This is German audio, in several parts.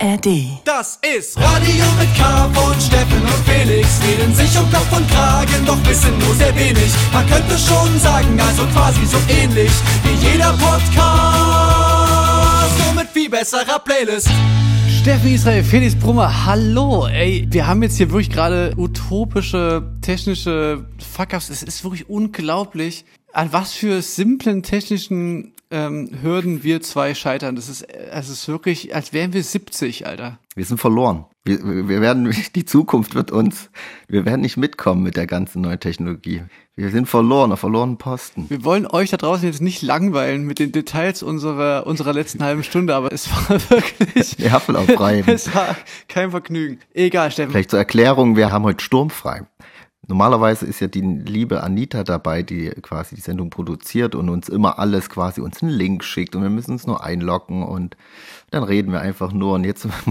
ARD. Das ist Radio mit K von Steffen und Felix. Reden sich um Kopf und Kragen, doch wissen nur sehr wenig. Man könnte schon sagen, also quasi so ähnlich wie jeder Podcast. Nur mit viel besserer Playlist. Steffen Israel, Felix Brummer, hallo. Ey, wir haben jetzt hier wirklich gerade utopische technische Fuck-ups. Es ist wirklich unglaublich, an was für simplen technischen ähm, Hürden wir zwei scheitern. Das ist, es ist wirklich, als wären wir 70, Alter. Wir sind verloren. Wir, wir werden, die Zukunft wird uns, wir werden nicht mitkommen mit der ganzen neuen Technologie. Wir sind verloren, auf verlorenen Posten. Wir wollen euch da draußen jetzt nicht langweilen mit den Details unserer, unserer letzten halben Stunde, aber es war wirklich. Nervenaufreibend. es war kein Vergnügen. Egal, Steffen. Vielleicht zur Erklärung, wir haben heute sturmfrei. Normalerweise ist ja die liebe Anita dabei, die quasi die Sendung produziert und uns immer alles quasi uns einen Link schickt und wir müssen uns nur einloggen und dann reden wir einfach nur und jetzt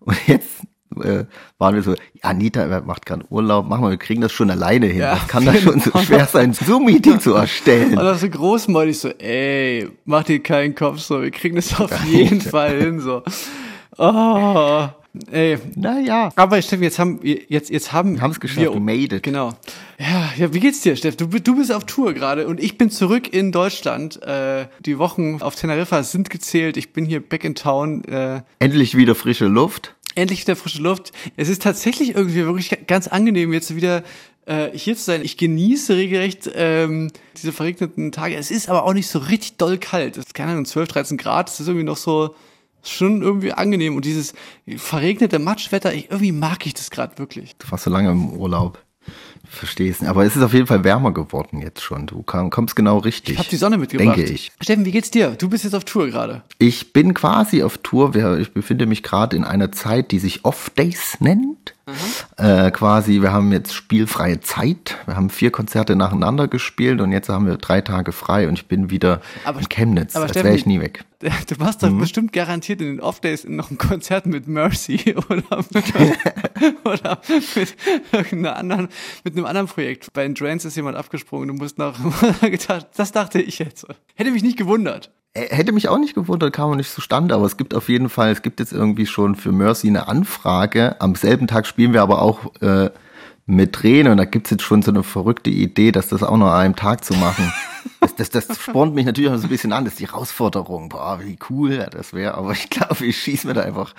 und jetzt äh, waren wir so, Anita macht gerade Urlaub, machen wir, wir kriegen das schon alleine hin. Ja, das kann das schon so schwer sein, Zoom-Meeting zu erstellen. Und das so großmäulig so, ey, mach dir keinen Kopf so, wir kriegen das auf jeden Fall hin so. Oh, ey. Naja. Aber Steffen, jetzt haben wir jetzt jetzt haben Wir es geschafft, we made it. Genau. Ja, ja, wie geht's dir, Steff? Du, du bist auf Tour gerade und ich bin zurück in Deutschland. Äh, die Wochen auf Teneriffa sind gezählt. Ich bin hier back in town. Äh, Endlich wieder frische Luft. endlich wieder frische Luft. Es ist tatsächlich irgendwie wirklich ganz angenehm, jetzt wieder äh, hier zu sein. Ich genieße regelrecht ähm, diese verregneten Tage. Es ist aber auch nicht so richtig doll kalt. Es ist keine Ahnung, 12, 13 Grad. Es ist irgendwie noch so schon irgendwie angenehm. Und dieses verregnete Matschwetter, ich, irgendwie mag ich das gerade wirklich. Du warst so lange im Urlaub. Verstehst nicht. Aber es ist auf jeden Fall wärmer geworden jetzt schon. Du kommst genau richtig. Ich habe die Sonne mitgebracht. Denke ich. Steffen, wie geht's dir? Du bist jetzt auf Tour gerade. Ich bin quasi auf Tour. Ich befinde mich gerade in einer Zeit, die sich Off-Days nennt. Äh, quasi, wir haben jetzt spielfreie Zeit. Wir haben vier Konzerte nacheinander gespielt und jetzt haben wir drei Tage frei und ich bin wieder Aber- in Chemnitz. aber Als wäre ich nie weg. Du Mhm. doch bestimmt garantiert in den Off-Days noch ein Konzert mit Mercy oder mit, oder mit irgendeiner anderen, mit einem anderen Projekt. Bei Drains ist jemand abgesprungen, du musst nach, das dachte ich jetzt. Hätte mich nicht gewundert. Hätte mich auch nicht gewundert, kam auch nicht zustande, aber es gibt auf jeden Fall, es gibt jetzt irgendwie schon für Mercy eine Anfrage. Am selben Tag spielen wir aber auch äh, mit Tränen und da gibt's jetzt schon so eine verrückte Idee, dass das auch noch an einem Tag zu machen. Das, das, das spornt mich natürlich auch so ein bisschen an, das ist die Herausforderung. Boah, wie cool das wäre, aber ich glaube, ich schieße mir da einfach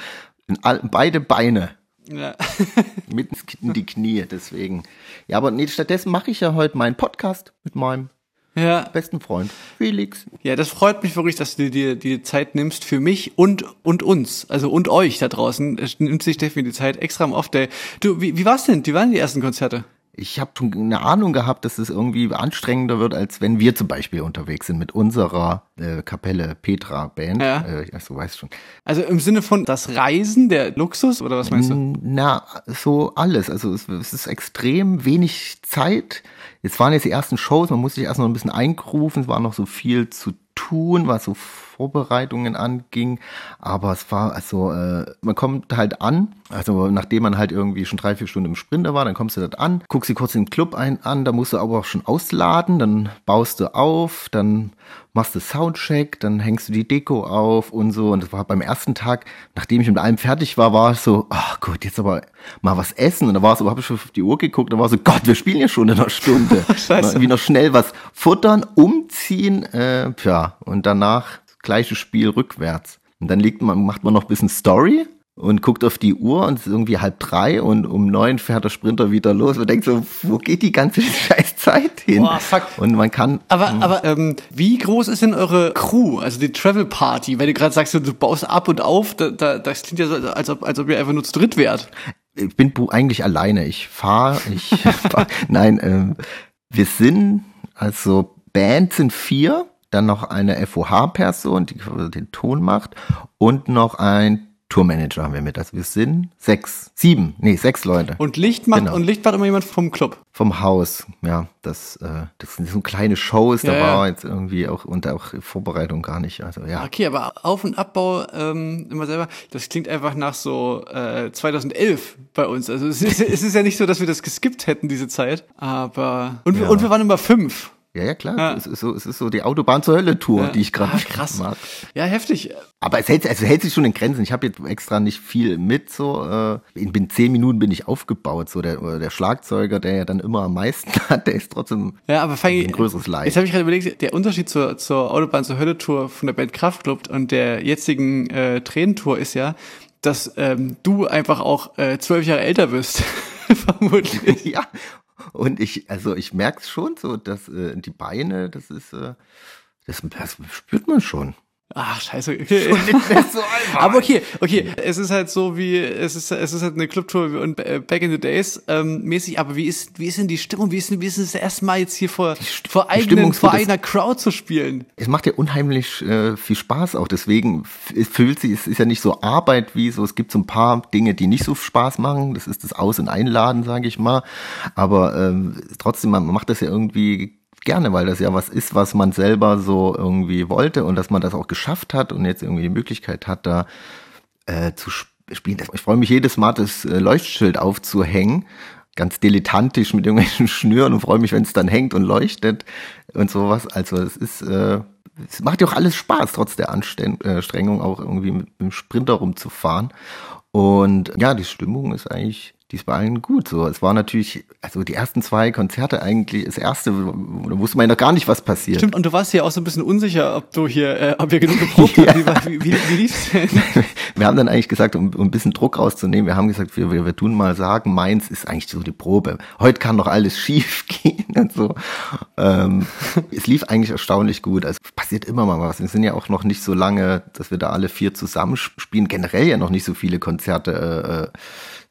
in all, beide Beine Ja. mitten in die Knie, deswegen. Ja, aber nee, stattdessen mache ich ja heute meinen Podcast mit meinem Ja. besten Freund Felix. Ja, das freut mich wirklich, dass du dir die Zeit nimmst für mich und, und uns, also und euch da draußen. Es nimmt sich definitiv die Zeit extra am Off-Day. Du, wie, wie war's denn? Wie waren die ersten Konzerte? Ich habe schon eine Ahnung gehabt, dass es irgendwie anstrengender wird, als wenn wir zum Beispiel unterwegs sind mit unserer äh, Kapelle Petra Band. Ja. Äh, also weißt schon. Also im Sinne von das Reisen, der Luxus oder was meinst du? Na, so alles. Also es, es ist extrem wenig Zeit. Jetzt waren jetzt die ersten Shows, man muss sich erst noch ein bisschen eingrufen, es war noch so viel zu tun, was so Vorbereitungen anging. Aber es war, also, äh, man kommt halt an, also nachdem man halt irgendwie schon drei, vier Stunden im Sprinter war, dann kommst du dort an, guckst dir kurz den Club ein, an, da musst du aber auch schon ausladen, dann baust du auf, dann machst du Soundcheck, dann hängst du die Deko auf und so. Und das war beim ersten Tag, nachdem ich mit allem fertig war, war es so, ach gut, jetzt aber mal was essen. Und da war es so, habe ich schon auf die Uhr geguckt, da war so, Gott, wir spielen ja schon in einer Stunde. Scheiße. Irgendwie noch schnell was futtern, umziehen, äh, ja, und danach gleiche Spiel rückwärts. Und dann liegt man, macht man noch ein bisschen Story und guckt auf die Uhr und es ist irgendwie halb drei und um neun fährt der Sprinter wieder los. Man denkt so, wo geht die ganze scheiß Zeit hin? Boah, fuck. Und man kann, Aber, aber ähm, wie groß ist denn eure Crew, also die Travel Party? Weil du gerade sagst, du baust ab und auf, da, da, das klingt ja so, als ob, als ob ihr einfach nur zu dritt wärt. ich bin eigentlich alleine. Ich fahre, ich fahr, nein, ähm, wir sind, also Band sind vier, dann noch eine FOH-Person, die den Ton macht und noch ein Tourmanager haben wir mit. Also wir sind sechs, sieben, nee, sechs Leute Und Licht macht, Genau. und Licht macht immer jemand vom Club. vom Haus. Ja, das, äh, das sind so kleine Shows, da Ja, ja. war jetzt irgendwie auch, und auch Vorbereitung gar nicht. Also ja, Okay, aber Auf- und Abbau ähm, immer selber, das klingt einfach nach so äh, 2011 bei uns. Also es ist, es ist ja nicht so, dass wir das geskippt hätten, diese Zeit. Aber und, wir, Ja. und wir waren immer fünf. Ja, ja, klar. Ja. Es, ist so, es ist so die Autobahn zur Hölle-Tour, Ja. die ich gerade Ah, krass. mag. Ja, heftig. Aber es hält, es hält sich schon in Grenzen. Ich habe jetzt extra nicht viel mit. So äh, in, in zehn Minuten bin ich aufgebaut. So der, der Schlagzeuger, der ja dann immer am meisten hat, der ist trotzdem Ja, aber allem- ein größeres Leid. Jetzt habe ich gerade überlegt, der Unterschied zur, zur Autobahn zur Hölle Tour von der Band Kraftklub und der jetzigen äh, Tränentour ist ja, dass ähm, du einfach auch äh, zwölf Jahre älter bist. Vermutlich. ja. Und ich, also ich merke schon so, dass äh, die Beine, das ist, äh, das, das spürt man schon. Ach, scheiße. Okay. Nicht mehr so einfach. Aber okay, okay, es ist halt so wie, es ist, es ist halt eine Clubtour und äh, Back in the Days ähm, mäßig, aber wie ist, wie ist denn die Stimmung? Wie ist denn, wie ist denn das erste Mal jetzt hier vor, vor eigenen, vor eigener Crowd zu spielen? Es macht ja unheimlich äh, viel Spaß auch. Deswegen fühlt sich, es ist ja nicht so Arbeit wie so. Es gibt so ein paar Dinge, die nicht so Spaß machen. Das ist das Aus- und Einladen, sage ich mal. Aber ähm, trotzdem, man macht das ja irgendwie gerne, weil das ja was ist, was man selber so irgendwie wollte und dass man das auch geschafft hat und jetzt irgendwie die Möglichkeit hat, da äh, zu sp- spielen. Ich freue mich jedes Mal, das äh, Leuchtschild aufzuhängen. Ganz dilettantisch mit irgendwelchen Schnüren und freue mich, wenn es dann hängt und leuchtet und sowas. Also es ist, äh, es macht ja auch alles Spaß, trotz der Anstrengung, äh, auch irgendwie mit, mit dem Sprinter rumzufahren. Und ja, die Stimmung ist eigentlich, die ist bei allen gut. So, es war natürlich, also die ersten zwei Konzerte eigentlich, das erste, da wusste man ja noch gar nicht, was passiert. Stimmt, und du warst ja auch so ein bisschen unsicher, ob du hier, äh, ob wir genug geprobt haben. Wie, wie, wie, wie lief's denn? wir haben dann eigentlich gesagt, um, um ein bisschen Druck rauszunehmen, wir haben gesagt, wir, wir, wir tun mal sagen, meins ist eigentlich so die Probe. Heute kann doch alles schief gehen und so. Ähm, es lief eigentlich erstaunlich gut. Also passiert immer mal was. Wir sind ja auch noch nicht so lange, dass wir da alle vier zusammen spielen. Generell ja noch nicht so viele Konzerte, äh,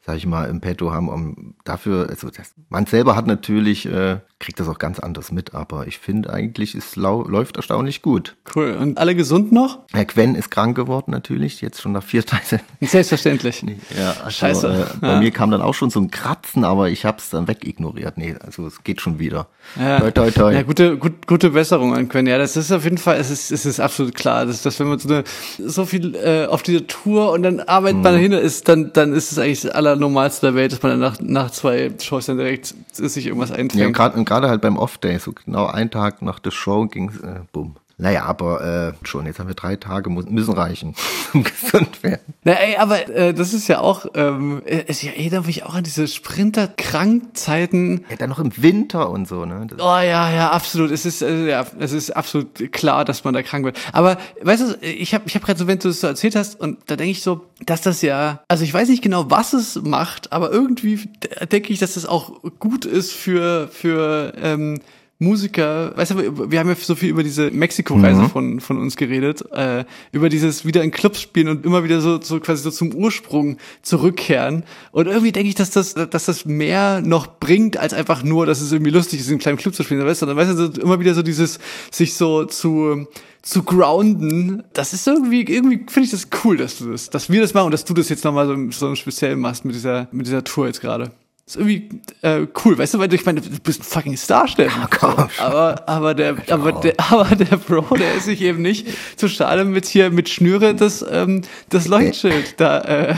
sag ich mal, im Petto haben. Um, dafür, also das, man selber hat natürlich, äh, kriegt das auch ganz anders mit, aber ich finde eigentlich, es läuft erstaunlich gut. Cool. Und alle gesund noch? Herr Quen ist krank geworden natürlich, jetzt schon nach vier Tagen. Selbstverständlich. Ja, also, Scheiße. Äh, bei Ja. mir kam dann auch schon so ein Kratzen, aber ich habe es dann wegignoriert. Nee, also es geht schon wieder. Ja. Toi, toi, toi. Ja, gute, gut, gute Besserung an Quen. Ja, das ist auf jeden Fall, es ist, es ist absolut klar, dass, dass wenn man so, eine, so viel äh, auf dieser Tour und dann arbeitet Mhm. man dahinter ist, dann, dann ist es eigentlich das Allernormalste der Welt, dass man dann nach, nach zwei Shows dann direkt sich irgendwas Ja, einfängt. gerade gerade halt beim Off-Day, so genau einen Tag nach der Show ging's, äh, bumm. Naja, aber äh, schon, jetzt haben wir drei Tage, müssen reichen, um gesund werden. Na, ey, aber äh, das ist ja auch, ähm, es erinnert mich auch an diese Sprinter-Krankzeiten. Ja, dann noch im Winter und so, ne? Das, Oh ja, ja, absolut. Es ist, äh, ja, es ist absolut klar, dass man da krank wird. Aber weißt du, ich habe ich hab gerade so, wenn du es so erzählt hast, und da denke ich so, dass das ja, also ich weiß nicht genau, was es macht, aber irgendwie denke ich, dass das auch gut ist für, für ähm, Musiker, weißt du, wir haben ja so viel über diese Mexiko-Reise von, von uns geredet, äh, über dieses wieder in Clubs spielen und immer wieder so, so quasi so zum Ursprung zurückkehren. Und irgendwie denke ich, dass das, dass das mehr noch bringt, als einfach nur, dass es irgendwie lustig ist, in einem kleinen Club zu spielen. Weißt du, dann weißt du, immer wieder so dieses, sich so zu, zu grounden, das ist irgendwie, irgendwie finde ich das cool, dass du das, dass wir das machen und dass du das jetzt nochmal so, so speziell machst mit dieser, mit dieser Tour jetzt gerade. Ist irgendwie äh, cool, weißt du, weil du- ich meine, du bist ein fucking Star, Steffen. komm So, aber, aber der, aber der, aber der Bro, der ist sich eben nicht zu schade mit hier mit Schnüre das, ähm, das Leuchtschild da äh,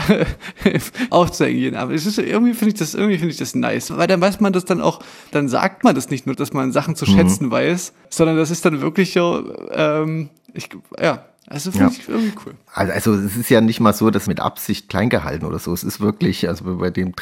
aufzuhängen. Aber es ist irgendwie finde ich das irgendwie finde ich das nice, weil dann weiß man das dann auch, dann sagt man das nicht nur, dass man Sachen zu schätzen weiß, sondern das ist dann wirklich so, ähm, ich, ja, also finde Ja. ich irgendwie cool. Also, also es ist ja nicht mal so, dass mit Absicht klein gehalten oder so. Es ist wirklich, also bei dem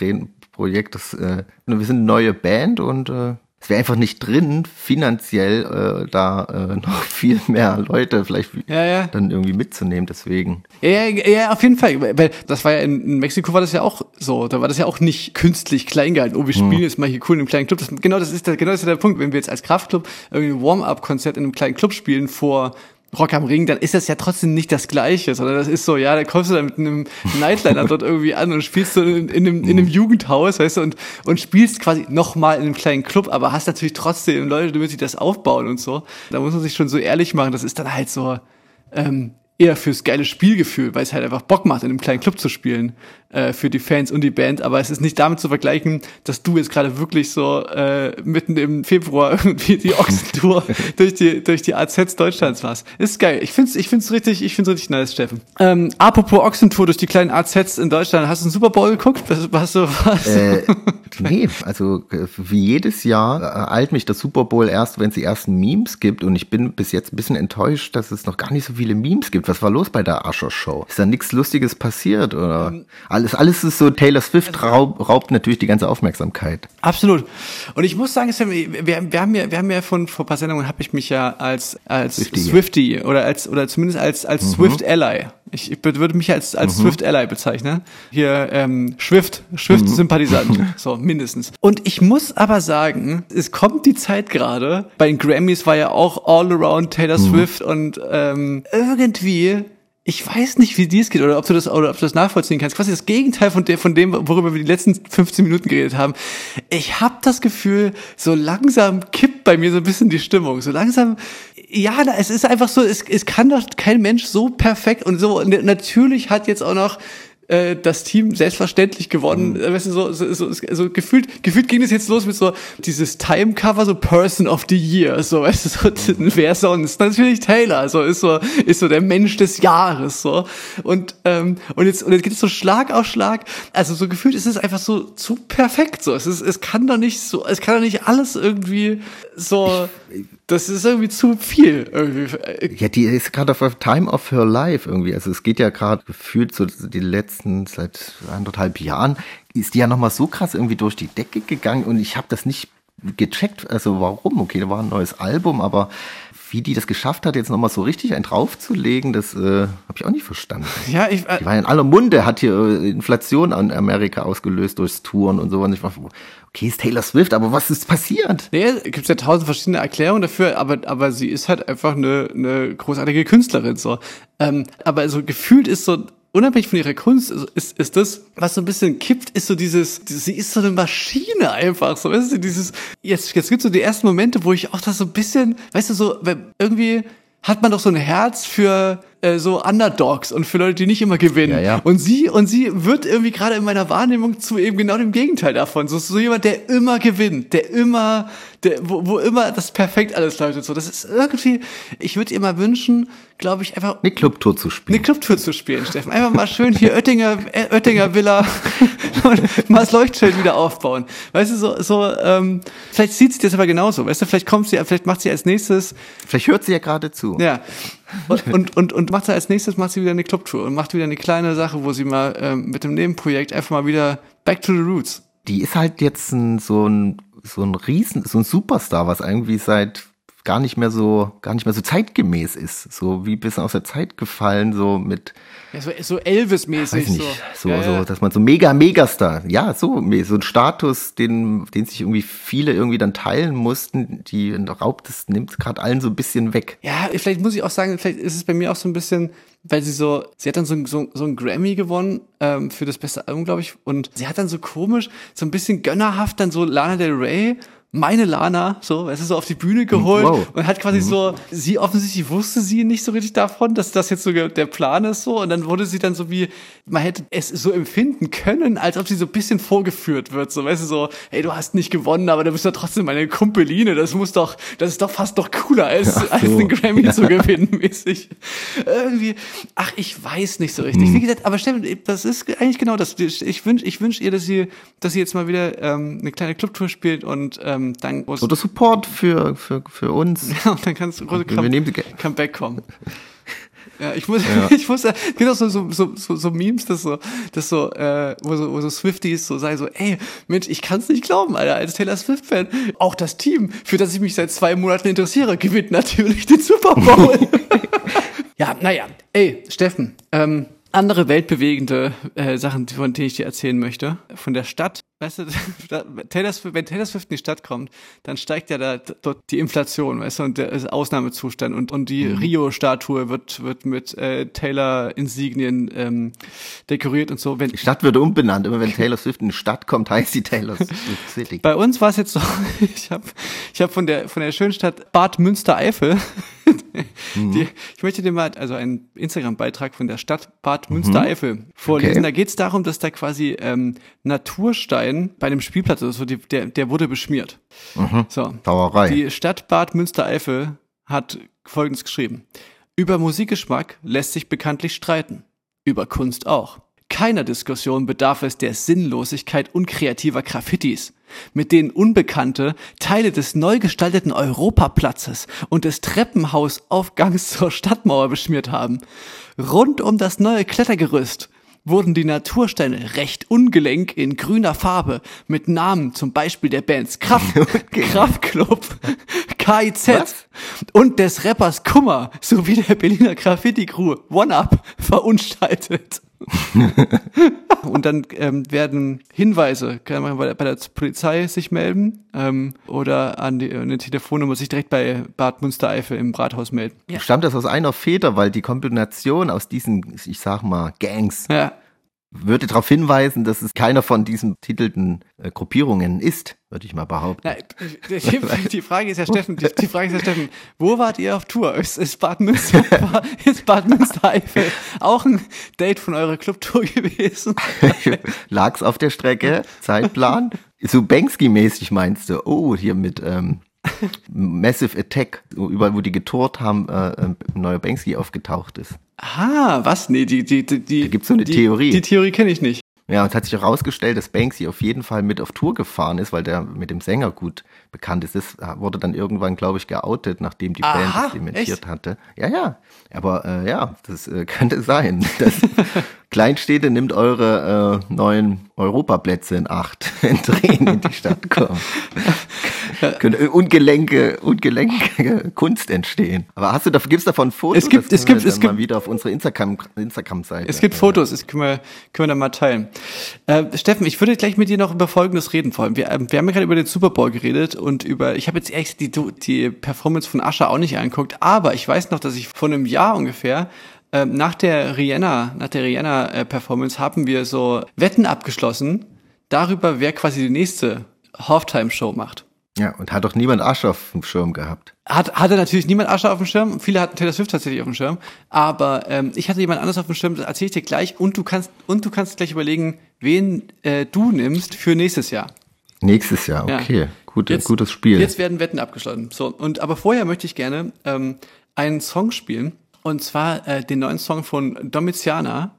Tränenprojekt, das, äh, wir sind eine neue Band und äh, es wäre einfach nicht drin, finanziell äh, da äh, noch viel mehr Leute vielleicht Ja, ja. dann irgendwie mitzunehmen. Deswegen. Ja, ja, auf jeden Fall. Weil das war ja in, in Mexiko war das ja auch so. Da war das ja auch nicht künstlich klein gehalten. Oh, wir spielen jetzt mal hier cool in einem kleinen Club. Das, genau, das ist der, genau das ist der Punkt. Wenn wir jetzt als Kraftclub irgendwie ein Warm-up-Konzert in einem kleinen Club spielen vor Rock am Ring, dann ist das ja trotzdem nicht das Gleiche, sondern das ist so, ja, da kommst du dann mit einem Nightliner dort irgendwie an und spielst du in, in, einem, in einem Jugendhaus, weißt du, und, und spielst quasi nochmal in einem kleinen Club, aber hast natürlich trotzdem Leute, die sich das aufbauen und so. Da muss man sich schon so ehrlich machen, das ist dann halt so, ähm, eher fürs geile Spielgefühl, weil es halt einfach Bock macht, in einem kleinen Club zu spielen. äh, für die Fans und die Band, aber es ist nicht damit zu vergleichen, dass du jetzt gerade wirklich so äh, mitten im Februar irgendwie die Ochsentour durch die durch die AZs Deutschlands warst. Ist geil. Ich find's ich find's richtig ich find's richtig nice, Steffen. Ähm, apropos Ochsentour durch die kleinen AZs in Deutschland, hast du einen Super Bowl geguckt? Was, was was? Äh, nee, also äh, wie jedes Jahr äh, eilt mich der Super Bowl erst, wenn es die ersten Memes gibt und ich bin bis jetzt ein bisschen enttäuscht, dass es noch gar nicht so viele Memes gibt. Was war los bei der Ascher Show? Ist da nichts Lustiges passiert oder? Ähm, alles, alles ist so, Taylor Swift raub, raubt natürlich die ganze Aufmerksamkeit. Absolut. Und ich muss sagen, wir, wir haben ja, wir haben ja von vor ein paar Sendungen habe ich mich ja als als Swifty, Swifty oder als oder zumindest als als mhm. Swift Ally. Ich, ich würde mich als als mhm. Swift Ally bezeichnen. Hier ähm, Swift Swift mhm. Sympathisant, so mindestens. Und ich muss aber sagen, es kommt die Zeit gerade. Bei den Grammys war ja auch All Around Taylor mhm. Swift und ähm, irgendwie ich weiß nicht, wie dir es geht oder ob du das oder ob du das nachvollziehen kannst. Quasi das Gegenteil von, der, von dem, worüber wir die letzten 15 Minuten geredet haben. Ich habe das Gefühl, so langsam kippt bei mir so ein bisschen die Stimmung. So langsam, ja, es ist einfach so, es, es kann doch kein Mensch so perfekt und so. Natürlich hat jetzt auch noch äh, das Team selbstverständlich gewonnen. Mhm. Weißt du, so, so, so, so gefühlt, gefühlt ging es jetzt los mit so dieses Time-Cover, so Person of the Year, so, weißt du, so, mhm. wer sonst? Natürlich Taylor, so, ist so, ist so der Mensch des Jahres, so. Und, ähm, und jetzt, und jetzt geht es so Schlag auf Schlag. Also so gefühlt ist es einfach so zu perfekt, so. Es ist, es kann doch nicht so, es kann doch nicht alles irgendwie so, das ist irgendwie zu viel. Irgendwie. Ja, die ist gerade auf Time of Her Life irgendwie. Also es geht ja gerade gefühlt so die letzten seit anderthalb Jahren ist die ja nochmal so krass irgendwie durch die Decke gegangen und ich habe das nicht gecheckt. Also warum? Okay, da war ein neues Album, aber wie die das geschafft hat, jetzt nochmal so richtig einen draufzulegen, das äh, habe ich auch nicht verstanden. Ja, ich, äh, die war ja in aller Munde, hat hier äh, Inflation an Amerika ausgelöst durchs Touren und so. Und ich war, okay, ist Taylor Swift, aber was ist passiert? Nee, gibt ja tausend verschiedene Erklärungen dafür, aber, aber sie ist halt einfach eine, eine großartige Künstlerin. so. Ähm, aber so gefühlt ist so unabhängig von ihrer Kunst ist, ist das, was so ein bisschen kippt, ist so dieses, sie ist so eine Maschine einfach, so, weißt du, dieses, jetzt, jetzt gibt's so die ersten Momente, wo ich auch das so ein bisschen, weißt du, so, irgendwie hat man doch so ein Herz für äh, so Underdogs und für Leute, die nicht immer gewinnen. Ja, ja. Und sie und sie wird irgendwie gerade in meiner Wahrnehmung zu eben genau dem Gegenteil davon. So, so jemand, der immer gewinnt, der immer, der, wo, wo immer das perfekt alles läuft. So, das ist irgendwie. Ich würde ihr mal wünschen, glaube ich, einfach eine Clubtour zu spielen. Eine Clubtour zu spielen, Steffen. Einfach mal schön hier Oettinger, äh, Oettinger Villa und mal das Leuchtschild wieder aufbauen. Weißt du, so, so ähm, vielleicht sieht sie das aber genauso. Weißt du, vielleicht kommt sie, vielleicht macht sie als nächstes. Vielleicht hört sie ja gerade zu. Ja. Und, und, und, und macht sie als nächstes macht sie wieder eine Clubtour und macht wieder eine kleine Sache, wo sie mal ähm, mit dem Nebenprojekt einfach mal wieder back to the roots. Die ist halt jetzt ein, so ein so ein Riesen, so ein Superstar, was irgendwie seit gar nicht mehr so, gar nicht mehr so zeitgemäß ist. So wie bisschen aus der Zeit gefallen, so mit. Ja, so, so Elvis-mäßig. So, so, ja, ja. so, dass man so mega, Megastar. Ja, so, so ein Status, den, den sich irgendwie viele irgendwie dann teilen mussten, die raubt es, nimmt gerade allen so ein bisschen weg. Ja, vielleicht muss ich auch sagen, vielleicht ist es bei mir auch so ein bisschen, weil sie so, sie hat dann so, so, so ein Grammy gewonnen ähm, für das beste Album, glaube ich. Und sie hat dann so komisch, so ein bisschen gönnerhaft dann so Lana Del Rey meine Lana, so, weißt du, so auf die Bühne geholt wow. und hat quasi mhm. so, sie offensichtlich wusste sie nicht so richtig davon, dass das jetzt so der Plan ist so und dann wurde sie dann so wie, man hätte es so empfinden können, als ob sie so ein bisschen vorgeführt wird, so, weißt du, so, hey, du hast nicht gewonnen, aber du bist ja trotzdem meine Kumpeline, das muss doch, das ist doch fast doch cooler, als, so. als den Grammy ja. zu gewinnen, mäßig. Irgendwie, ach, ich weiß nicht so richtig. Mhm. Wie gesagt, aber Steffen, das ist eigentlich genau das. Ich wünsche ich wünsch ihr, dass sie, dass sie jetzt mal wieder ähm, eine kleine Clubtour spielt und ähm, ähm, dann Oder Support für, für, für uns. Ja, und dann kannst du große Come, Comeback kommen. Ja, ich muss, ja. ich muss, genau so, so, so, so, so Memes, das so, das so, äh, wo so, wo so Swifties so sagen so, ey, Mensch, ich kann's nicht glauben, Alter, als Taylor Swift-Fan. Auch das Team, für das ich mich seit zwei Monaten interessiere, gewinnt natürlich den Super Bowl. ja, naja, ey, Steffen, ähm, andere weltbewegende äh, Sachen, von denen ich dir erzählen möchte. Von der Stadt. Weißt du, Taylor Swift, wenn Taylor Swift in die Stadt kommt, dann steigt ja da dort die Inflation, weißt du, und der Ausnahmezustand und, und die mhm. Rio-Statue wird, wird mit äh, Taylor-Insignien ähm, dekoriert und so. Wenn, die Stadt wird umbenannt, immer wenn Taylor Swift in die Stadt kommt, heißt sie Taylor Swift City. Bei uns war es jetzt so, ich habe ich hab von der von der schönen Stadt Bad Münstereifel Die, ich möchte dir mal also einen Instagram-Beitrag von der Stadt Bad Münstereifel vorlesen. Okay. Da geht es darum, dass da quasi ähm, Naturstein bei dem Spielplatz, also die, der, der wurde beschmiert. So. Sauerei. Die Stadt Bad Münstereifel hat Folgendes geschrieben. Über Musikgeschmack lässt sich bekanntlich streiten. Über Kunst auch. Keiner Diskussion bedarf es der Sinnlosigkeit unkreativer Graffitis, mit denen Unbekannte Teile des neu gestalteten Europaplatzes und des Treppenhausaufgangs zur Stadtmauer beschmiert haben. Rund um das neue Klettergerüst wurden die Natursteine recht ungelenk in grüner Farbe mit Namen zum Beispiel der Bands Kraft, Kraftklub, KIZ Was? und des Rappers Kummer sowie der Berliner Graffiti-Crew One Up verunstaltet. und dann ähm, werden Hinweise, kann man bei der, bei der Polizei sich melden ähm, oder an die, eine Telefonnummer sich direkt bei Bad Münstereifel im Rathaus melden. Ja. Stammt das aus einer Feder, weil die Kombination aus diesen, ich sag mal, Gangs ja. Würde darauf hinweisen, dass es keiner von diesen titelten äh, Gruppierungen ist, würde ich mal behaupten. Na, die, die Frage ist ja, Steffen, die, die Frage ist ja, Steffen, wo wart ihr auf Tour? Ist, ist Bad Münster, ist Bad Münstereifel auch ein Date von eurer Clubtour gewesen? Lag's auf der Strecke, Zeitplan. So Banksy-mäßig meinst du? Oh, hier mit ähm, Massive Attack, überall, wo die getourt haben, äh, äh, ein neuer Banksy aufgetaucht ist. Ah, was? Nee, die, die, die, die Da gibt's so eine die, Theorie. Die Theorie kenne ich nicht. Ja, und es hat sich herausgestellt, dass Banksy auf jeden Fall mit auf Tour gefahren ist, weil der mit dem Sänger gut bekannt ist. Das wurde dann irgendwann, glaube ich, geoutet, nachdem die Band Aha, das dementiert echt? hatte. Ja, ja. Aber äh, ja, das äh, könnte sein. Das Kleinstädte nimmt eure äh, neuen Europaplätze in Acht, wenn Tränen in die Stadt kommen. Könnte ungelenke, ungelenke Kunst entstehen. Aber hast du da, gibt's davon Fotos? Es gibt- es können gibt- es gibt- mal wieder auf unsere Instagram, Instagram-Seite. Es gibt Fotos, das können wir, können wir dann mal teilen. Äh, Steffen, ich würde gleich mit dir noch über Folgendes reden vor allem. Wir, ähm, wir haben ja gerade über den Super Bowl geredet und über, ich habe jetzt echt die, die Performance von Asha auch nicht angeguckt, aber ich weiß noch, dass ich vor einem Jahr ungefähr ähm, nach der Rihanna, nach der Rihanna äh, Performance haben wir so Wetten abgeschlossen darüber, wer quasi die nächste Halftime Show macht. Ja, und hat doch niemand Asche auf dem Schirm gehabt. Hat, hatte natürlich niemand Asche auf dem Schirm. Viele hatten Taylor Swift tatsächlich auf dem Schirm. Aber ähm, ich hatte jemand anderes auf dem Schirm, das erzähle ich dir gleich. Und du kannst, und du kannst gleich überlegen, wen äh, du nimmst für nächstes Jahr. Nächstes Jahr, Ja. okay. Gut, Jetzt- gutes Spiel. Jetzt werden Wetten abgeschlossen. So, und aber vorher möchte ich gerne ähm, einen Song spielen. Und zwar äh, den neuen Song von Domitiana,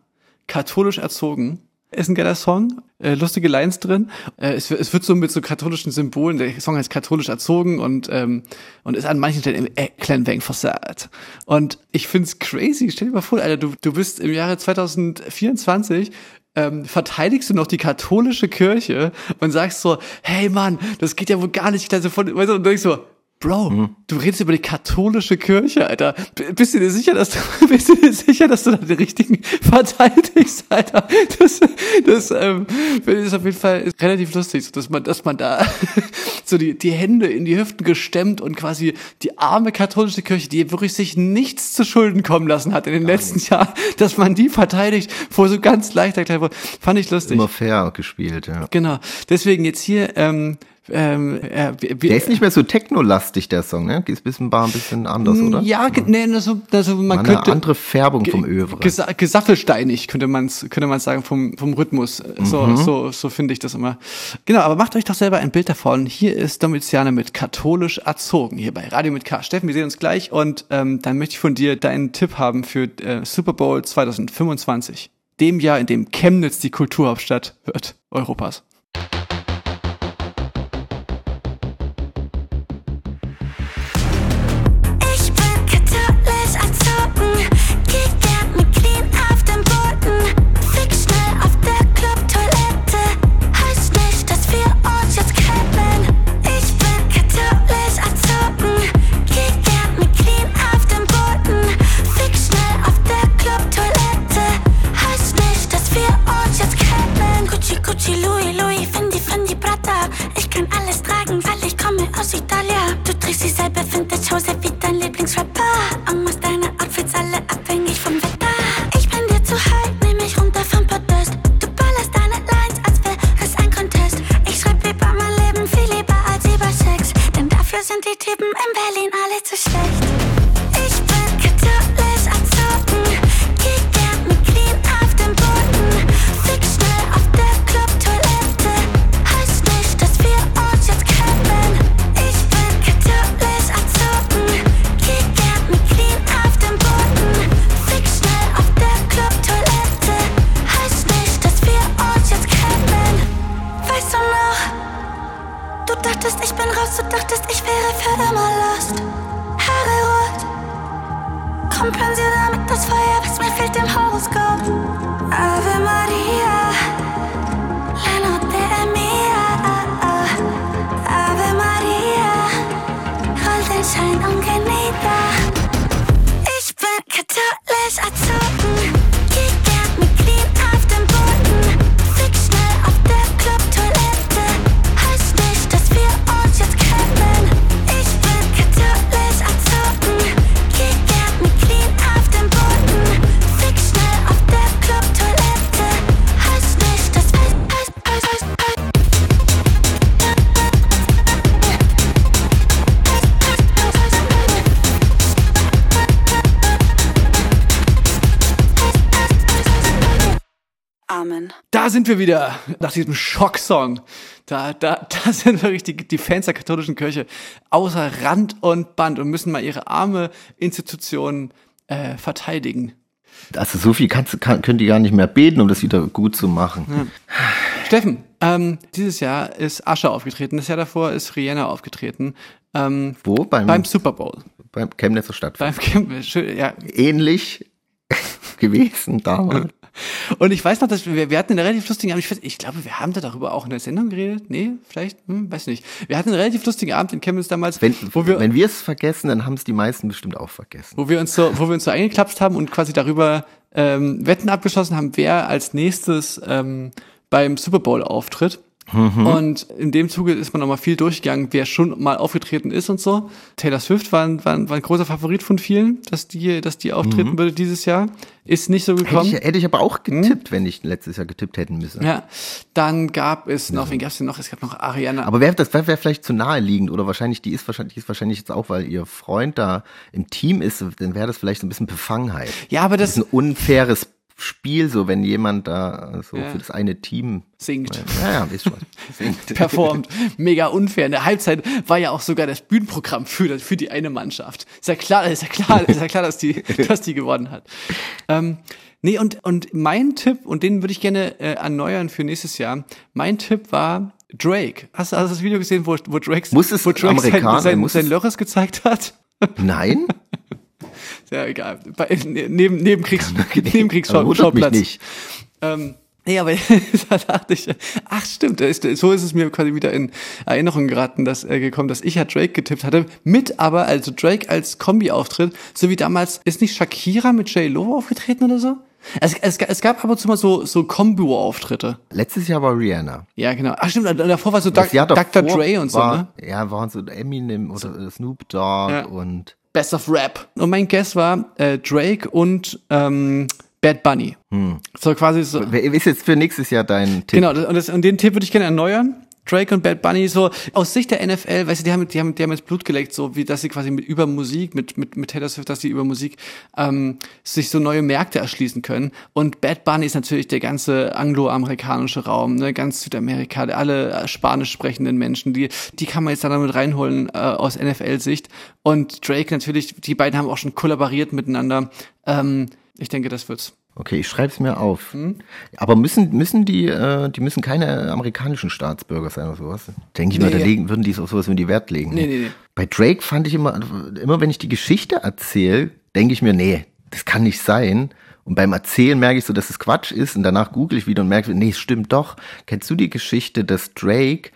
katholisch erzogen. Ist ein geiler Song, äh, lustige Lines drin. Äh, es, wird- es wird so mit so katholischen Symbolen, der Song heißt katholisch erzogen und, ähm, und ist an manchen Stellen im äh, kleinen Wein versagt. Und ich find's crazy. Stell dir mal vor, Alter, du, du bist im Jahre 2024 ähm, verteidigst du noch die katholische Kirche und sagst so, hey Mann, das geht ja wohl gar nicht. Also von, weißt du, und denkst so, Bro, du redest über die katholische Kirche, Alter. Bist du dir sicher, dass du, bist du dir sicher, dass du da den richtigen verteidigst, Alter? Das, das, ähm, finde ich auf jeden Fall relativ lustig, so, dass man, dass man da so die, die Hände in die Hüften gestemmt und quasi die arme katholische Kirche, die wirklich sich nichts zu Schulden kommen lassen hat in den letzten Jahren, dass man die verteidigt vor so ganz leichter Kleidung. Fand ich lustig. Immer fair gespielt, ja. Genau. Deswegen jetzt hier, ähm, ähm, äh, Der ist nicht mehr so technolastig, der Song, ne? Ist ein bisschen, war ein bisschen anders, oder? Ja, nee, also, also man könnte eine andere Färbung vom Övre. Gesa gesaffelsteinig könnte man könnte man sagen vom vom Rhythmus. So Mhm. so so finde ich das immer. Genau, aber macht euch doch selber ein Bild davon. Hier ist Domitiane mit katholisch erzogen hier bei Radio mit K. Steffen, wir sehen uns gleich und ähm, dann möchte ich von dir deinen Tipp haben für äh, Super Bowl 2025, dem Jahr, in dem Chemnitz die Kulturhauptstadt wird Europas. victim holes gold. Ave Maria. Sind wir wieder, nach diesem Schocksong. Da, da, da sind wirklich die, die Fans der katholischen Kirche außer Rand und Band und müssen mal ihre arme Institution äh, verteidigen. Also so viel kannst, kann, könnt ihr gar nicht mehr beten, um das wieder gut zu machen. Steffen, ähm, dieses Jahr ist Ascher aufgetreten, das Jahr davor ist Rihanna aufgetreten. Ähm, Wo? Beim, beim Super Bowl. beim Chemnitzer Stadtfest. Beim schön, ja. Ähnlich gewesen damals. Und ich weiß noch, dass wir, wir hatten einen relativ lustigen Abend. Ich, weiß- ich glaube, wir haben da darüber auch in der Sendung geredet. Nee, vielleicht, hm, weiß nicht. Wir hatten einen relativ lustigen Abend in Chemnitz damals, Wenn, wo wir, wenn wir es vergessen, dann haben es die meisten bestimmt auch vergessen. wo wir uns so, wo wir uns so eingeklapst haben und quasi darüber ähm, Wetten abgeschlossen haben, wer als nächstes ähm, beim Super Bowl auftritt. Und in dem Zuge ist man nochmal viel durchgegangen, wer schon mal aufgetreten ist und so. Taylor Swift war ein, war ein, war ein großer Favorit von vielen, dass die, dass die auftreten würde dieses Jahr. Ist nicht so Hätte gekommen. ich, hätte ich aber auch getippt, wenn ich letztes Jahr getippt hätten müssen. Ja, dann gab es noch, wen gab es denn noch? Es gab noch Ariana. Aber wäre das wäre wär vielleicht zu naheliegend oder wahrscheinlich die ist wahrscheinlich die ist wahrscheinlich jetzt auch, weil ihr Freund da im Team ist, dann wäre das vielleicht so ein bisschen Befangenheit. ja, aber Das das ist ein unfaires Spiel, so wenn jemand da so Ja. für das eine Team singt. ja, ja, ist schon. performt. Mega unfair. In der Halbzeit war ja auch sogar das Bühnenprogramm für, für die eine Mannschaft. Ist ja klar, ist ja klar, ist ja klar, dass die, dass die gewonnen hat. Ähm, nee, und, und mein Tipp, und den würde ich gerne äh, erneuern für nächstes Jahr. Mein Tipp war Drake. Hast du das Video gesehen, wo, wo Drake, Muss es wo Drake sein, sein, sein es- Lörres gezeigt hat? Nein? Ja, egal. Bei, ne, neben, neben Kriegs, neben Kriegsschauplatz. nicht. Ähm, nee, aber da dachte ich, ach stimmt, ist, so ist es mir quasi wieder in Erinnerung geraten, dass äh, gekommen, dass ich ja Drake getippt hatte, mit aber, also Drake als Kombi-Auftritt, so wie damals, ist nicht Shakira mit J-Lo aufgetreten oder so? Es, es, es gab ab und zu mal so, so Kombo-Auftritte. Letztes Jahr war Rihanna. Ja, genau. Ach stimmt, davor war so Dr. davor Dre und so, ne? Ja, waren so Eminem oder Snoop Dogg Ja. und Best of Rap. Und mein Guess war äh, Drake und ähm, Bad Bunny. So quasi so. Wer ist jetzt für nächstes Jahr dein Tipp? Genau, das, und, das, und den Tipp würde ich gerne erneuern. Drake und Bad Bunny, so aus Sicht der NFL, weißt du, die haben, die haben, die haben jetzt Blut geleckt, so wie dass sie quasi mit über Musik, mit, mit, mit Taylor Swift, dass sie über Musik ähm, sich so neue Märkte erschließen können. Und Bad Bunny ist natürlich der ganze angloamerikanische Raum, ne, ganz Südamerika, alle äh, spanisch sprechenden Menschen, die, die kann man jetzt da damit reinholen äh, aus NFL-Sicht. Und Drake natürlich, die beiden haben auch schon kollaboriert miteinander. Ähm, ich denke, das wird's. Okay, ich schreibe es mir auf. Hm? Aber müssen, müssen die, äh, die müssen keine amerikanischen Staatsbürger sein oder sowas? Denke ich mal, da Nee. legen, würden die auf sowas die Wert legen. Nee, nee, nee. Bei Drake fand ich immer, immer wenn ich die Geschichte erzähle, denke ich mir, nee, das kann nicht sein. Und beim Erzählen merke ich so, dass es Quatsch ist und danach google ich wieder und merke, nee, es stimmt doch. Kennst du die Geschichte, dass Drake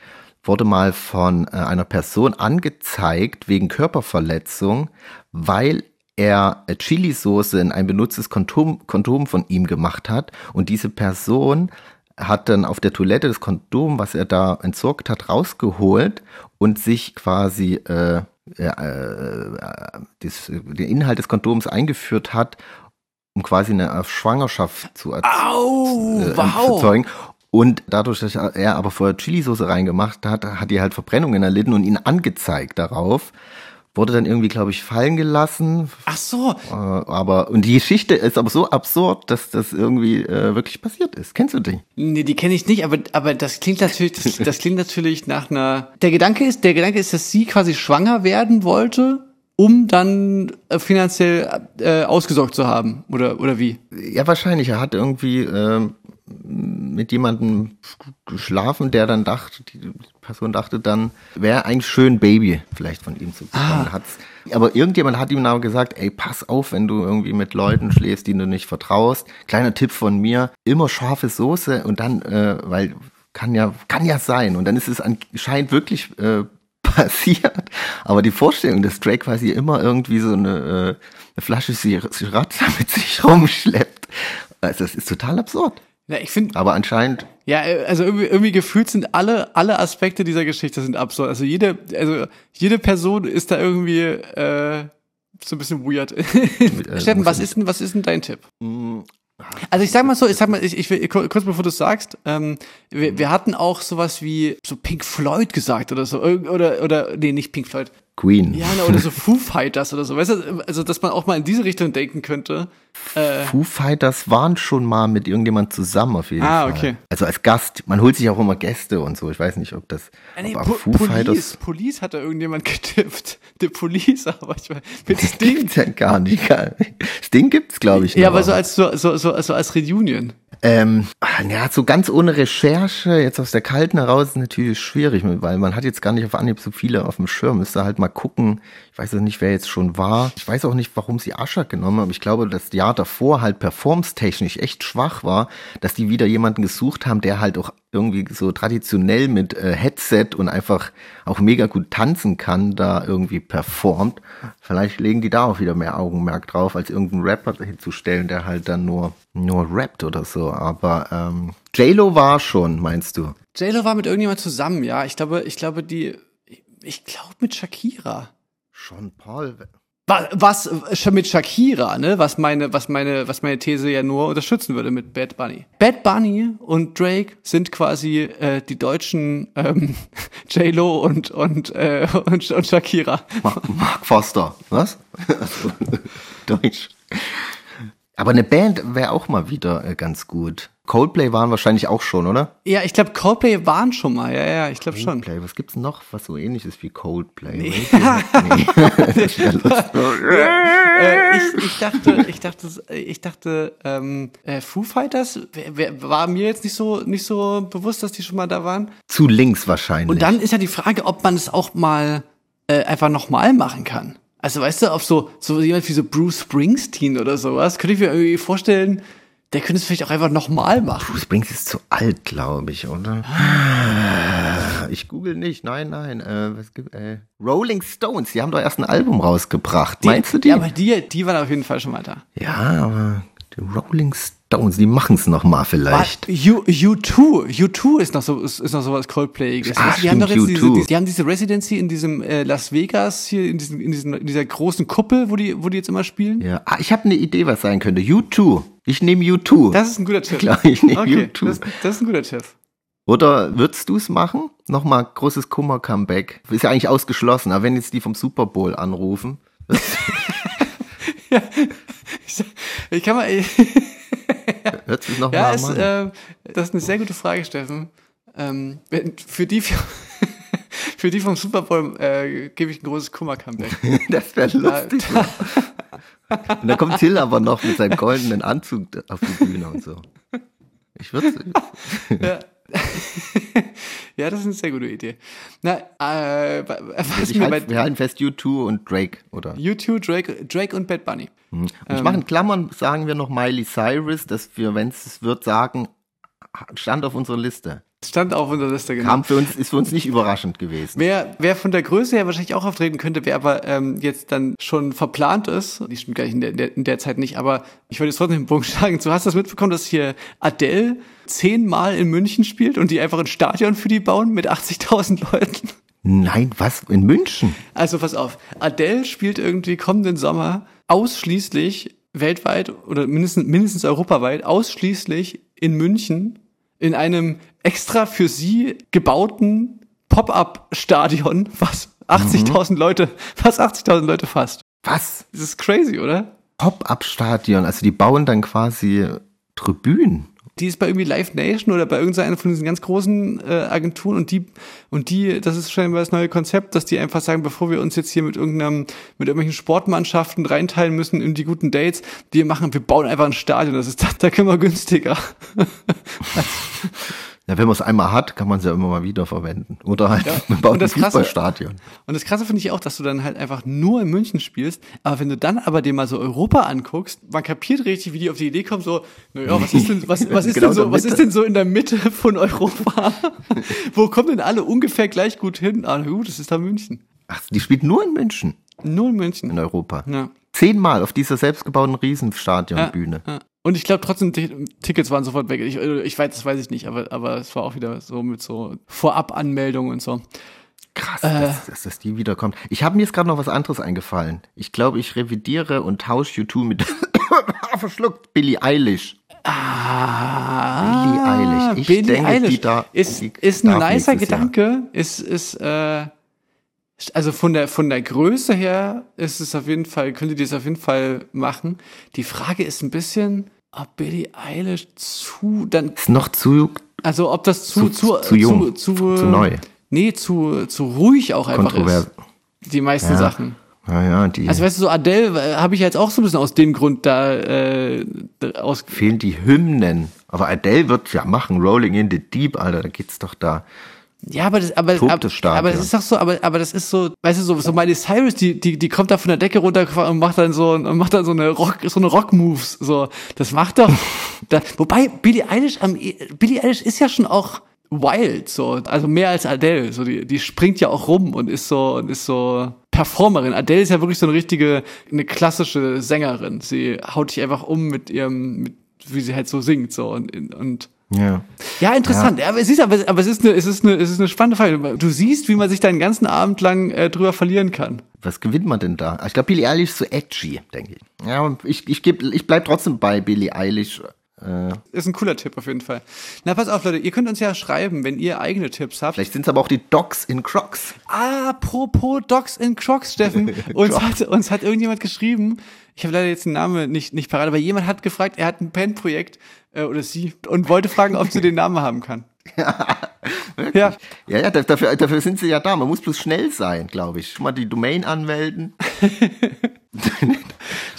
wurde mal von äh, einer Person angezeigt wegen Körperverletzung, weil er Chilisauce in ein benutztes Kondom, Kondom von ihm gemacht hat und diese Person hat dann auf der Toilette das Kondom, was er da entsorgt hat, rausgeholt und sich quasi äh, äh, äh, den Inhalt des Kondoms eingeführt hat, um quasi eine Schwangerschaft zu äh, wow. zu zeugen. Und dadurch, dass er aber vorher Chilisauce reingemacht hat, hat die halt Verbrennungen erlitten und ihn angezeigt darauf. Wurde dann irgendwie, glaube ich, fallen gelassen. Ach so, Äh, aber, und die Geschichte ist aber so absurd, dass das irgendwie äh, wirklich passiert ist. Kennst du die? Nee, die kenne ich nicht, aber, aber das klingt natürlich, das, das klingt natürlich nach einer. Der Gedanke ist, der Gedanke ist, dass sie quasi schwanger werden wollte, um dann äh, finanziell äh, ausgesorgt zu haben. Oder, oder wie? Ja, wahrscheinlich. Er hat irgendwie ähm, mit jemandem geschlafen, der dann dachte, die Person dachte dann, wäre eigentlich schön, Baby vielleicht von ihm zu bekommen. Hat's, aber irgendjemand hat ihm aber gesagt, ey, pass auf, wenn du irgendwie mit Leuten schläfst, denen du nicht vertraust. Kleiner Tipp von mir, immer scharfe Soße und dann, äh, weil kann ja, kann ja sein. Und dann ist es anscheinend wirklich äh, passiert. Aber die Vorstellung, dass Drake quasi immer irgendwie so eine, äh, eine Flasche Sriracha mit sich rumschleppt, also das ist total absurd. Ja, ich finde, Aber anscheinend, ja, äh, also irgendwie, irgendwie gefühlt sind alle, alle Aspekte dieser Geschichte sind absurd. Also jede, also jede Person ist da irgendwie äh, so ein bisschen weird. äh, Steffen, was ist denn, was ist denn dein Tipp? mh, Also ich sag mal so, ich sag mal, ich, ich will kur- kurz bevor du es sagst, ähm, wir, wir hatten auch sowas wie so Pink Floyd gesagt oder so, oder oder nee, nicht Pink Floyd, Queen. ja oder so Foo Fighters oder so, weißt du, also dass man auch mal in diese Richtung denken könnte. Äh, Foo Fighters waren schon mal mit irgendjemand zusammen auf jeden Ah, Fall. okay. Also als Gast. Man holt sich auch immer Gäste und so. Ich weiß nicht, ob das. äh, nee, aber po Foo Police, Fighters Police hat da irgendjemand getippt, The Police, aber ich meine, mit das Ding. gibt's ja gar nicht. Das Ding gibt's, glaube ich. Ja, noch. aber so als so so so, so als Reunion. Ähm, ah, ja, so ganz ohne Recherche, jetzt aus der Kalten heraus, ist natürlich schwierig, weil man hat jetzt gar nicht auf Anhieb so viele auf dem Schirm. Müsste halt mal gucken. Ich weiß auch nicht, wer jetzt schon war. Ich weiß auch nicht, warum sie Ascher genommen haben. Ich glaube, das Jahr davor halt performstechnisch echt schwach war, dass die wieder jemanden gesucht haben, der halt auch irgendwie so traditionell mit äh, Headset und einfach auch mega gut tanzen kann, da irgendwie performt. Vielleicht legen die da auch wieder mehr Augenmerk drauf, als irgendeinen Rapper hinzustellen, der halt dann nur, nur rappt oder so. Aber ähm, J-Lo war schon, meinst du? JLo war mit irgendjemand zusammen, ja. Ich glaube, ich glaube die, ich glaube mit Shakira. Sean Paul. Was, was schon mit Shakira, ne? Was meine, was meine, was meine These ja nur unterstützen würde mit Bad Bunny. Bad Bunny und Drake sind quasi äh, die deutschen ähm, J Lo und und, äh, und und Shakira. Mark, Mark Foster. Was? Deutsch. Aber eine Band wäre auch mal wieder äh, ganz gut. Coldplay waren wahrscheinlich auch schon, oder? Ja, ich glaube Coldplay waren schon mal. Ja, ja, ich glaube schon. Coldplay, was gibt's noch, was so ähnlich ist wie Coldplay? Nee. Lustig. äh, ich, ich dachte, ich dachte, ich dachte, ähm, äh, Foo Fighters wer, wer, war mir jetzt nicht so nicht so bewusst, dass die schon mal da waren. Zu links wahrscheinlich. Und dann ist ja die Frage, ob man es auch mal äh, einfach nochmal machen kann. Also weißt du, auf so, so jemand wie so Bruce Springsteen oder sowas, könnte ich mir irgendwie vorstellen, der könnte es vielleicht auch einfach nochmal machen. Bruce Springsteen ist zu alt, glaube ich, oder? Ich google nicht, nein, nein. Äh, was gibt, äh, Rolling Stones, die haben doch erst ein Album rausgebracht. Meinst du die? Ja, aber die, die waren auf jeden Fall schon mal da. Ja, aber die Rolling Stones, die machen es noch mal vielleicht. U, U2, U2 ist noch so, ist, ist noch sowas Coldplayiges. Ah, die haben doch jetzt diese, U2. die, die haben diese Residency in diesem äh, Las Vegas hier in, diesen, in, diesen, in dieser großen Kuppel, wo die, wo die jetzt immer spielen. Ja, ah, ich habe eine Idee, was sein könnte. U2. Ich nehme U2. Das ist ein guter Tipp. Klar, ich nehme okay, U2. das, das ist ein guter Tipp. Oder würdest du es machen? Nochmal großes Kummer-Comeback. Ist ja eigentlich ausgeschlossen, aber wenn jetzt die vom Super Bowl anrufen. Ich, ich kann mal. Würdest du es nochmal Ja, machen? äh, das ist eine sehr gute Frage, Steffen. Ähm, für die für die vom Super Bowl äh, gebe ich ein großes Kummer-Comeback. das wäre lustig. Und dann kommt Till aber noch mit seinem goldenen Anzug auf die Bühne und so. Ich würde ja. ja, das ist eine sehr gute Idee. Na, äh, was ich mir halt, wir halten fest U2 und Drake, oder? YouTube, Drake, Drake und Bad Bunny. Und Ähm. ich mache in Klammern, sagen wir noch Miley Cyrus, dass wir, wenn es wird, sagen, stand auf unserer Liste. Stand auch in der Liste, genau. Kam für uns, ist für uns nicht überraschend gewesen. Wer, wer von der Größe her wahrscheinlich auch auftreten könnte, wer aber ähm, jetzt dann schon verplant ist, die stimmt gar nicht in der, in der, Zeit nicht, aber ich wollte jetzt trotzdem den Punkt sagen, du hast das mitbekommen, dass hier Adele zehnmal in München spielt und die einfach ein Stadion für die bauen mit 80.000 Leuten. Nein, was? In München? Also pass auf, Adele spielt irgendwie kommenden Sommer ausschließlich weltweit oder mindestens, mindestens europaweit ausschließlich in München in einem extra für sie gebauten Pop-up-Stadion, was 80.000 Leute, was 80.000 Leute fasst. Was? Das ist crazy, oder? Pop-Up-Stadion, also die bauen dann quasi Tribünen. Die ist bei irgendwie Live Nation oder bei irgendeiner von diesen ganz großen äh, Agenturen und die und die, das ist scheinbar das neue Konzept, dass die einfach sagen, bevor wir uns jetzt hier mit irgendeinem mit irgendwelchen Sportmannschaften reinteilen müssen in die guten Dates, wir machen, wir bauen einfach ein Stadion, das ist da können wir günstiger. Ja, wenn man es einmal hat, kann man es ja immer mal wieder verwenden. Oder halt, man baut Und ein das Krasse- Fußballstadion. Und das Krasse finde ich auch, dass du dann halt einfach nur in München spielst, aber wenn du dann aber dir mal so Europa anguckst, man kapiert richtig, wie die auf die Idee kommen, so, naja, was ist denn, was, was ist Genau denn so, in der was Mitte. ist denn so in der Mitte von Europa? Wo kommen denn alle ungefähr gleich gut hin? Ah, na gut, das ist da München. Ach, die spielt nur in München, Nur in München. in Europa. Ja. Zehnmal auf dieser selbstgebauten Riesenstadionbühne. Ja. Und ich glaube trotzdem, Tickets waren sofort weg. Ich, ich weiß, das weiß ich nicht, aber, aber es war auch wieder so mit so Vorabanmeldungen und so. Krass, Äh. dass, dass, dass die wiederkommt. Ich habe mir jetzt gerade noch was anderes eingefallen. Ich glaube, ich revidiere und tausche U2 mit verschluckt Billie Eilish. Ah, Billie Eilish. Ich Billie denke, Eilish die da- ist, die ist ein nicer nächstes Jahr. Gedanke. Ist, ist, äh, also von der, von der Größe her ist es auf jeden Fall, könnte die es auf jeden Fall machen. Die Frage ist ein bisschen, ob Billie Eilish zu, dann, Ist noch zu also ob das zu, Zu- zu, zu jung, zu, zu neu. Nee, zu, zu ruhig auch einfach kontrovers. ist. Die meisten Ja. Sachen. Naja, die Also weißt du, so Adele äh, habe ich jetzt auch so ein bisschen aus dem Grund da äh, aus. fehlen die Hymnen. Aber Adele wird ja machen, Rolling in the Deep, Alter, da geht's doch da. Ja, aber das, aber, das Stadion. aber das ist doch so, aber, aber das ist so, weißt du, so, so Miley Cyrus, die, die, die kommt da von der Decke runtergefahren und macht dann so, und macht dann so eine Rock, so eine Rock-Moves, so. Das macht doch, da, wobei, Billie Eilish, am, e- Billie Eilish ist ja schon auch wild, so, also mehr als Adele, so, die, die springt ja auch rum und ist so, und ist so Performerin. Adele ist ja wirklich so eine richtige, eine klassische Sängerin. Sie haut dich einfach um mit ihrem, mit, wie sie halt so singt, so, und, und, Ja. ja, interessant. Ja. aber es ist aber, aber es ist eine, es ist eine, es ist eine spannende Frage. Du siehst, wie man sich da den ganzen Abend lang äh, drüber verlieren kann. Was gewinnt man denn da? Ich glaube, Billie Eilish ist so edgy, denke ich. Ja, und ich, ich, geb, ich bleib trotzdem bei Billie Eilish. Äh, Ist ein cooler Tipp auf jeden Fall. Na, pass auf, Leute, ihr könnt uns ja schreiben, wenn ihr eigene Tipps habt. vielleicht sind es aber auch die Dogs in Crocs. Apropos Dogs in Crocs, Steffen. Uns hat, uns hat irgendjemand geschrieben, ich habe leider jetzt den Namen nicht, nicht parat, aber jemand hat gefragt, er hat ein Pen-Projekt, äh, oder sie, und wollte fragen, ob sie den Namen haben kann. ja, Ja, ja, da- dafür, dafür sind sie ja da. Man muss bloß schnell sein, glaube ich. Schon mal die Domain anmelden.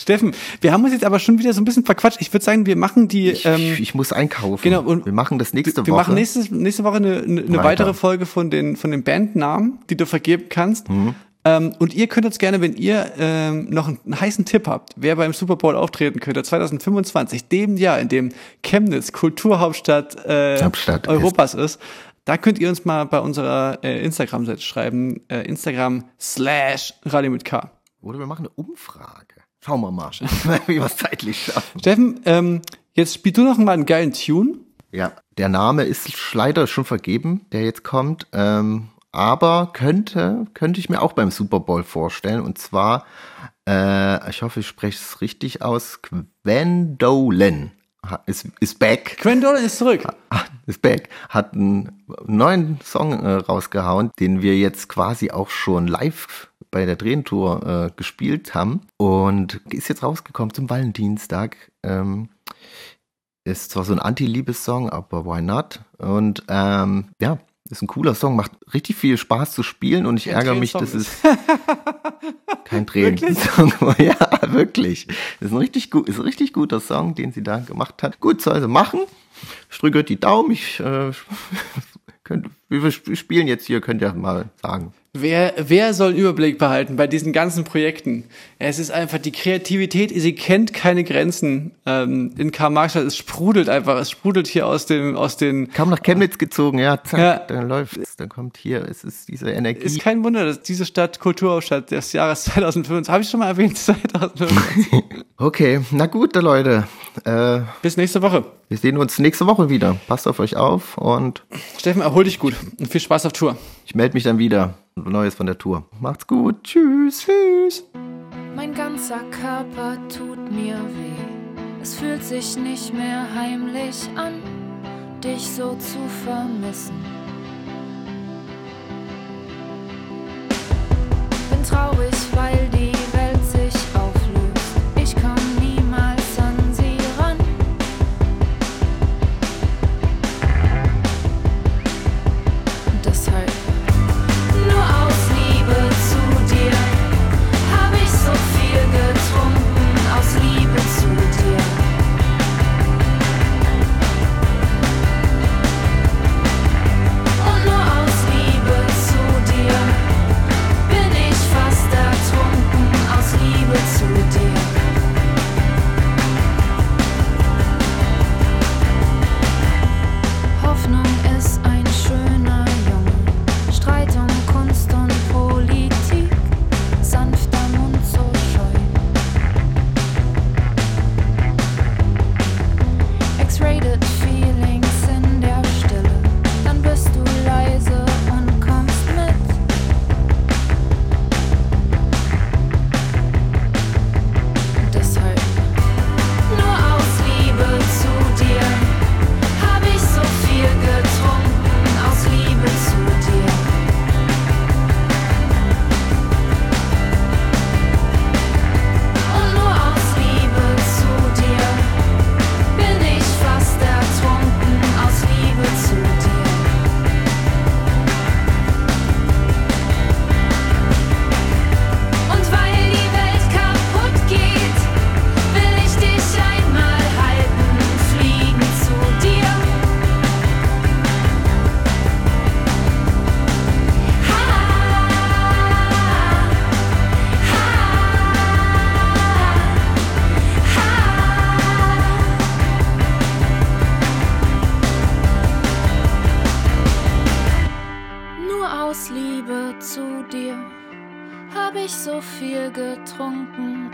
Steffen, wir haben uns jetzt aber schon wieder so ein bisschen verquatscht. Ich würde sagen, wir machen die, Ich, ähm, ich muss einkaufen. genau, und wir machen das nächste Wir Woche. machen nächstes, nächste Woche eine, eine, eine Weiter. weitere Folge von den, von den Bandnamen, die du vergeben kannst. Mhm. Ähm, und ihr könnt uns gerne, wenn ihr ähm, noch einen, einen heißen Tipp habt, wer beim Super Bowl auftreten könnte, 2025, dem Jahr, in dem Chemnitz Kulturhauptstadt äh, Hauptstadt Europas ist. da könnt ihr uns mal bei unserer äh, Instagram-Seite schreiben, äh, Instagram slash Radio mit K. Oder wir machen eine Umfrage. Schauen wir mal, wie wir es zeitlich schaffen. Steffen, ähm, jetzt spielst du noch mal einen geilen Tune. Ja, der Name ist leider schon vergeben, der jetzt kommt. Ähm, aber könnte, könnte ich mir auch beim Super Bowl vorstellen. Und zwar, äh, ich hoffe, ich spreche es richtig aus, Gwendolen ist, ist back. Dolan ist zurück. Ist back. Hat einen neuen Song äh, rausgehauen, den wir jetzt quasi auch schon live bei der Drehentour äh, gespielt haben. Und ist jetzt rausgekommen zum Valentinstag. Ähm, ist zwar so ein Anti-Liebes-Song, aber why not? Und ähm, ja, ist ein cooler Song, macht richtig viel Spaß zu spielen und ich Kein ärgere mich, dass es kein Tränensong Ja, wirklich. Das ist ein richtig gut, ist ein richtig guter Song, den sie da gemacht hat. Gut, soll sie machen. Drücke die Daumen. Ich äh, könnt, wir spielen jetzt hier, könnt ihr mal sagen. Wer, wer soll einen Überblick behalten bei diesen ganzen Projekten? Es ist einfach die Kreativität, sie kennt keine Grenzen. Ähm, in Karl Marxstadt, es sprudelt einfach, es sprudelt hier aus dem, aus den. Kam nach Chemnitz gezogen, ja, zack, Ja. dann läuft es, dann kommt hier, es ist diese Energie. Ist kein Wunder, dass diese Stadt Kulturhauptstadt des Jahres 2005, habe ich schon mal erwähnt, 2005. Okay, na gut, Leute. Äh, Bis nächste Woche. wir sehen uns nächste Woche wieder. Passt auf euch auf und Steffen, erhol dich gut und viel Spaß auf Tour. ich melde mich dann wieder. Neues von der Tour. Macht's gut. Tschüss. Tschüss. Mein ganzer Körper tut mir weh. Es fühlt sich nicht mehr heimlich an, dich so zu vermissen. Bin traurig, weil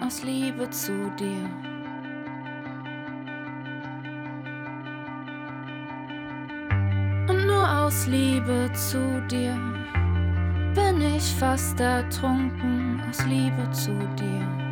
aus Liebe zu dir. Und nur aus Liebe zu dir bin ich fast ertrunken aus Liebe zu dir.